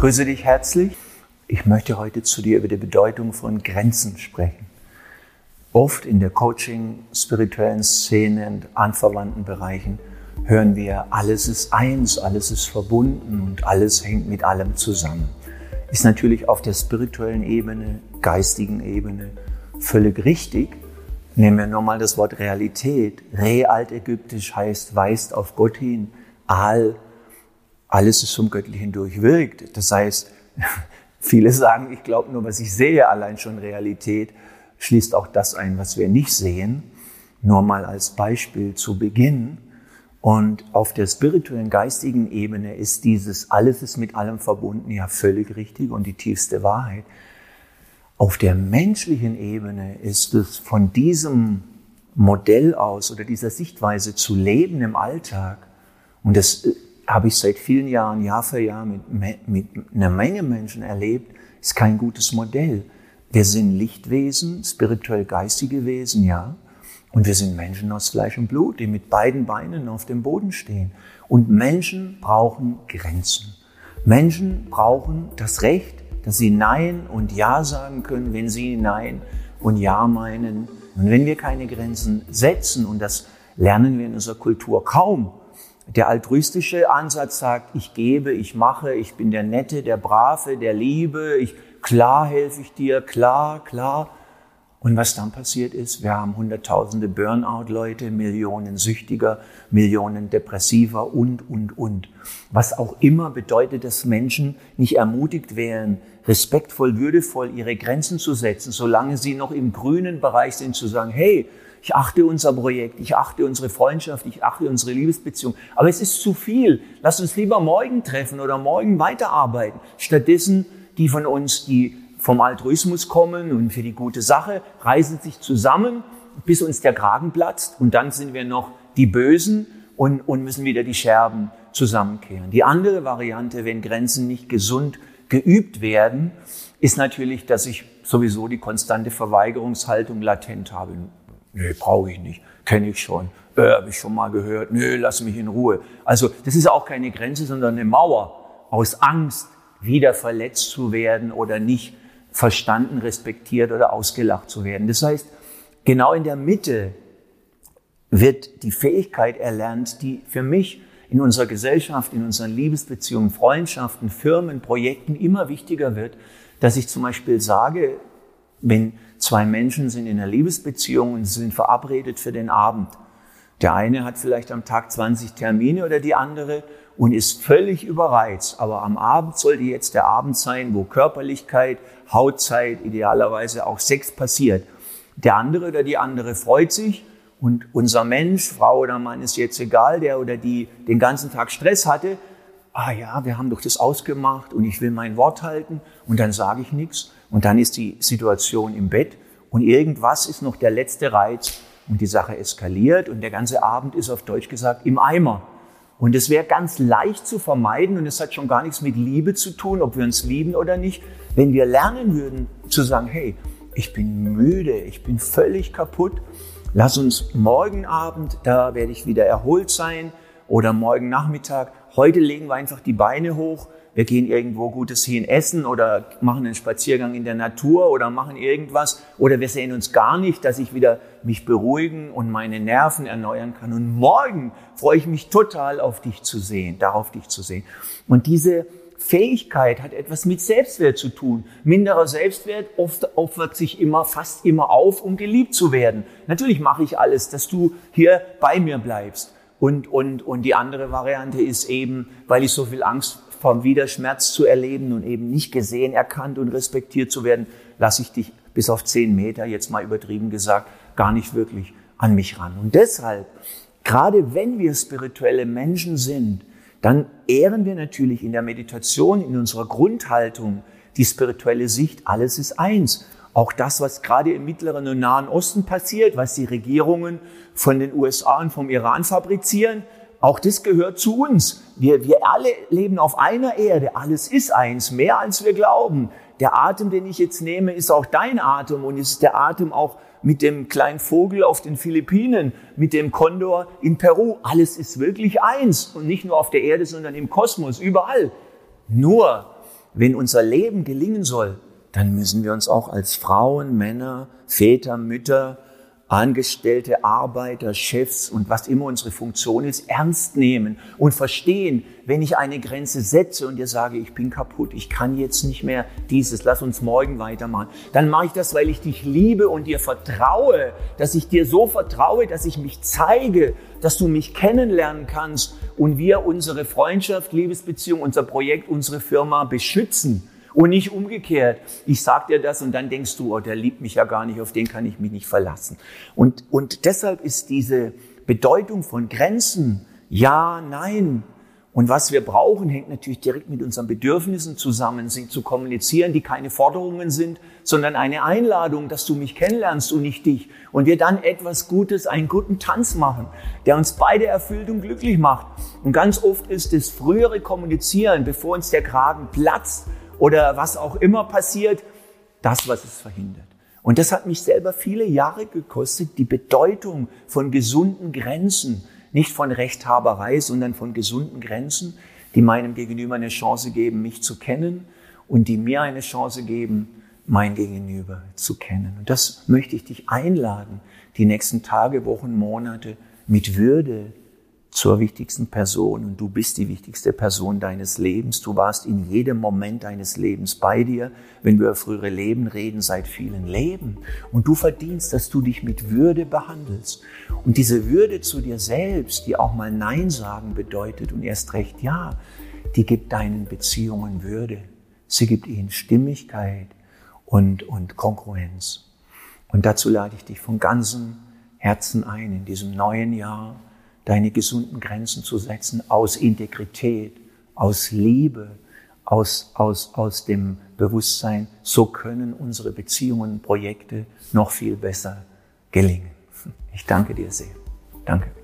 Grüße dich herzlich. Ich möchte heute zu dir über die Bedeutung von Grenzen sprechen. Oft in der Coaching, spirituellen Szene und anverwandten Bereichen hören wir, alles ist eins, alles ist verbunden und alles hängt mit allem zusammen. Ist natürlich auf der spirituellen Ebene, geistigen Ebene völlig richtig. Nehmen wir nochmal das Wort Realität. Re altägyptisch heißt weist auf Gott hin. Al, alles ist vom Göttlichen durchwirkt. Das heißt, viele sagen, ich glaube nur, was ich sehe, allein schon Realität schließt auch das ein, was wir nicht sehen. Nur mal als Beispiel zu Beginn. Und auf der spirituellen, geistigen Ebene ist dieses alles ist mit allem verbunden ja völlig richtig und die tiefste Wahrheit. Auf der menschlichen Ebene ist es von diesem Modell aus oder dieser Sichtweise zu leben im Alltag. Und das äh, habe ich seit vielen Jahren, Jahr für Jahr mit, mit einer Menge Menschen erlebt, ist kein gutes Modell. Wir sind Lichtwesen, spirituell geistige Wesen, ja. Und wir sind Menschen aus Fleisch und Blut, die mit beiden Beinen auf dem Boden stehen. Und Menschen brauchen Grenzen. Menschen brauchen das Recht, dass sie Nein und Ja sagen können, wenn sie Nein und Ja meinen. Und wenn wir keine Grenzen setzen, und das lernen wir in unserer Kultur kaum, der altruistische Ansatz sagt, ich gebe, ich mache, ich bin der Nette, der Brave, der Liebe, ich, klar helfe ich dir, klar, klar. Und was dann passiert ist, wir haben hunderttausende Burnout-Leute, Millionen Süchtiger, Millionen Depressiver und, und, und. Was auch immer bedeutet, dass Menschen nicht ermutigt werden, respektvoll, würdevoll ihre Grenzen zu setzen, solange sie noch im grünen Bereich sind, zu sagen, hey, ich achte unser Projekt, ich achte unsere Freundschaft, ich achte unsere Liebesbeziehung. Aber es ist zu viel. Lass uns lieber morgen treffen oder morgen weiterarbeiten. Stattdessen die von uns, die vom Altruismus kommen und für die gute Sache, reißen sich zusammen, bis uns der Kragen platzt und dann sind wir noch die Bösen und, und müssen wieder die Scherben zusammenkehren. Die andere Variante, wenn Grenzen nicht gesund geübt werden, ist natürlich, dass ich sowieso die konstante Verweigerungshaltung latent habe. Nee, brauche ich nicht, kenne ich schon, äh, habe ich schon mal gehört, nö, lass mich in Ruhe. Also das ist auch keine Grenze, sondern eine Mauer aus Angst, wieder verletzt zu werden oder nicht verstanden, respektiert oder ausgelacht zu werden. Das heißt, genau in der Mitte wird die Fähigkeit erlernt, die für mich in unserer Gesellschaft, in unseren Liebesbeziehungen, Freundschaften, Firmen, Projekten immer wichtiger wird, dass ich zum Beispiel sage, wenn zwei Menschen sind in einer Liebesbeziehung und sind verabredet für den Abend, der eine hat vielleicht am Tag 20 Termine oder die andere und ist völlig überreizt. Aber am Abend sollte jetzt der Abend sein, wo Körperlichkeit, Hautzeit, idealerweise auch Sex passiert. Der andere oder die andere freut sich und unser Mensch, Frau oder Mann ist jetzt egal, der oder die den ganzen Tag Stress hatte, ah ja, wir haben doch das ausgemacht und ich will mein Wort halten und dann sage ich nichts und dann ist die Situation im Bett und irgendwas ist noch der letzte Reiz und die Sache eskaliert und der ganze Abend ist auf Deutsch gesagt im Eimer. Und es wäre ganz leicht zu vermeiden und es hat schon gar nichts mit Liebe zu tun, ob wir uns lieben oder nicht, wenn wir lernen würden zu sagen, hey, ich bin müde, ich bin völlig kaputt, lass uns morgen Abend, da werde ich wieder erholt sein oder morgen Nachmittag, heute legen wir einfach die Beine hoch, wir gehen irgendwo Gutes hin essen oder machen einen Spaziergang in der Natur oder machen irgendwas oder wir sehen uns gar nicht, dass ich wieder mich beruhigen und meine Nerven erneuern kann. Und morgen freue ich mich total auf dich zu sehen, darauf dich zu sehen. Und diese Fähigkeit hat etwas mit Selbstwert zu tun. Minderer Selbstwert oft opfert sich immer, fast immer auf, um geliebt zu werden. Natürlich mache ich alles, dass du hier bei mir bleibst. Und, und, und die andere Variante ist eben, weil ich so viel Angst vom Widerschmerz zu erleben und eben nicht gesehen, erkannt und respektiert zu werden, lasse ich dich bis auf zehn Meter, jetzt mal übertrieben gesagt, gar nicht wirklich an mich ran. Und deshalb, gerade wenn wir spirituelle Menschen sind, dann ehren wir natürlich in der Meditation, in unserer Grundhaltung die spirituelle Sicht, alles ist eins. Auch das, was gerade im Mittleren und Nahen Osten passiert, was die Regierungen von den USA und vom Iran fabrizieren, auch das gehört zu uns. Wir, wir alle leben auf einer Erde. Alles ist eins, mehr als wir glauben. Der Atem, den ich jetzt nehme, ist auch dein Atem und ist der Atem auch mit dem kleinen Vogel auf den Philippinen, mit dem Kondor in Peru. Alles ist wirklich eins und nicht nur auf der Erde, sondern im Kosmos, überall. Nur wenn unser Leben gelingen soll, dann müssen wir uns auch als Frauen, Männer, Väter, Mütter, Angestellte, Arbeiter, Chefs und was immer unsere Funktion ist, ernst nehmen und verstehen, wenn ich eine Grenze setze und dir sage, ich bin kaputt, ich kann jetzt nicht mehr dieses, lass uns morgen weitermachen, dann mache ich das, weil ich dich liebe und dir vertraue, dass ich dir so vertraue, dass ich mich zeige, dass du mich kennenlernen kannst und wir unsere Freundschaft, Liebesbeziehung, unser Projekt, unsere Firma beschützen. Und nicht umgekehrt. Ich sag dir das und dann denkst du, oh, der liebt mich ja gar nicht, auf den kann ich mich nicht verlassen. Und, und deshalb ist diese Bedeutung von Grenzen, ja, nein. Und was wir brauchen, hängt natürlich direkt mit unseren Bedürfnissen zusammen, sie zu kommunizieren, die keine Forderungen sind, sondern eine Einladung, dass du mich kennenlernst und nicht dich. Und wir dann etwas Gutes, einen guten Tanz machen, der uns beide erfüllt und glücklich macht. Und ganz oft ist das frühere Kommunizieren, bevor uns der Kragen platzt, oder was auch immer passiert, das, was es verhindert. Und das hat mich selber viele Jahre gekostet, die Bedeutung von gesunden Grenzen, nicht von Rechthaberei, sondern von gesunden Grenzen, die meinem Gegenüber eine Chance geben, mich zu kennen und die mir eine Chance geben, mein Gegenüber zu kennen. Und das möchte ich dich einladen, die nächsten Tage, Wochen, Monate mit Würde zur wichtigsten Person und du bist die wichtigste Person deines Lebens. Du warst in jedem Moment deines Lebens bei dir. Wenn wir über frühere Leben reden, seit vielen Leben. Und du verdienst, dass du dich mit Würde behandelst. Und diese Würde zu dir selbst, die auch mal Nein sagen bedeutet und erst recht Ja, die gibt deinen Beziehungen Würde. Sie gibt ihnen Stimmigkeit und, und Konkurrenz. Und dazu lade ich dich von ganzem Herzen ein in diesem neuen Jahr deine gesunden Grenzen zu setzen aus Integrität, aus Liebe, aus, aus, aus dem Bewusstsein, so können unsere Beziehungen, Projekte noch viel besser gelingen. Ich danke dir sehr. Danke.